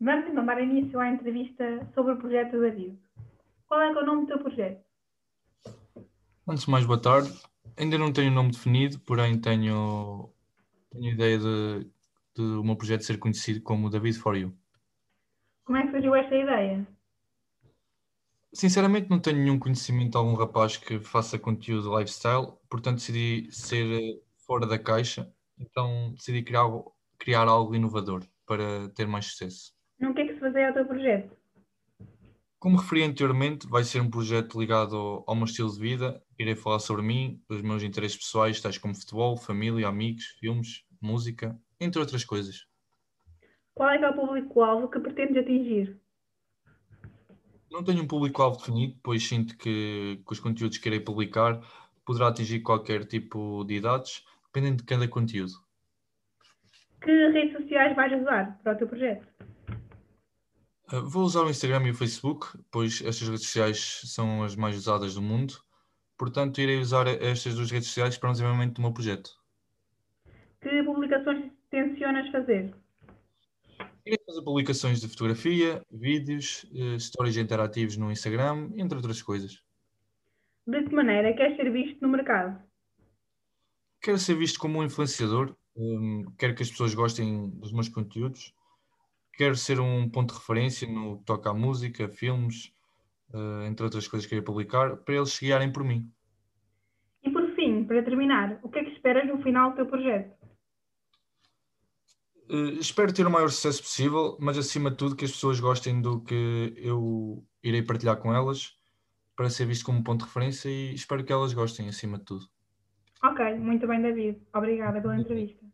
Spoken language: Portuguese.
Vamos então dar início à entrevista sobre o projeto do David. Qual é, é o nome do teu projeto? Antes de mais, boa tarde. Ainda não tenho nome definido, porém tenho, tenho ideia de, de o meu projeto ser conhecido como David for You. Como é que surgiu esta ideia? Sinceramente, não tenho nenhum conhecimento de algum rapaz que faça conteúdo lifestyle, portanto decidi ser eh, fora da caixa, então decidi criar, criar algo inovador para ter mais sucesso. No que é que se baseia o teu projeto? Como referi anteriormente, vai ser um projeto ligado ao, ao meu estilo de vida. Irei falar sobre mim, os meus interesses pessoais, tais como futebol, família, amigos, filmes, música, entre outras coisas. Qual é, é o público-alvo que pretendes atingir? Não tenho um público-alvo definido, pois sinto que, que os conteúdos que irei publicar poderá atingir qualquer tipo de idades, dependendo de cada conteúdo. Que redes sociais vais usar para o teu projeto? Uh, vou usar o Instagram e o Facebook, pois estas redes sociais são as mais usadas do mundo. Portanto, irei usar estas duas redes sociais para o desenvolvimento do meu projeto. Que publicações tencionas fazer? Irei fazer publicações de fotografia, vídeos, uh, stories interativos no Instagram, entre outras coisas. De que maneira queres ser visto no mercado? Quero ser visto como um influenciador, um, quero que as pessoas gostem dos meus conteúdos, quero ser um ponto de referência no que toca à música, filmes, uh, entre outras coisas que queria publicar, para eles se guiarem por mim. E por fim, para terminar, o que é que esperas no final do teu projeto? Uh, espero ter o maior sucesso possível, mas acima de tudo que as pessoas gostem do que eu irei partilhar com elas, para ser visto como ponto de referência e espero que elas gostem acima de tudo. Ok, muito bem, David. Obrigada pela entrevista.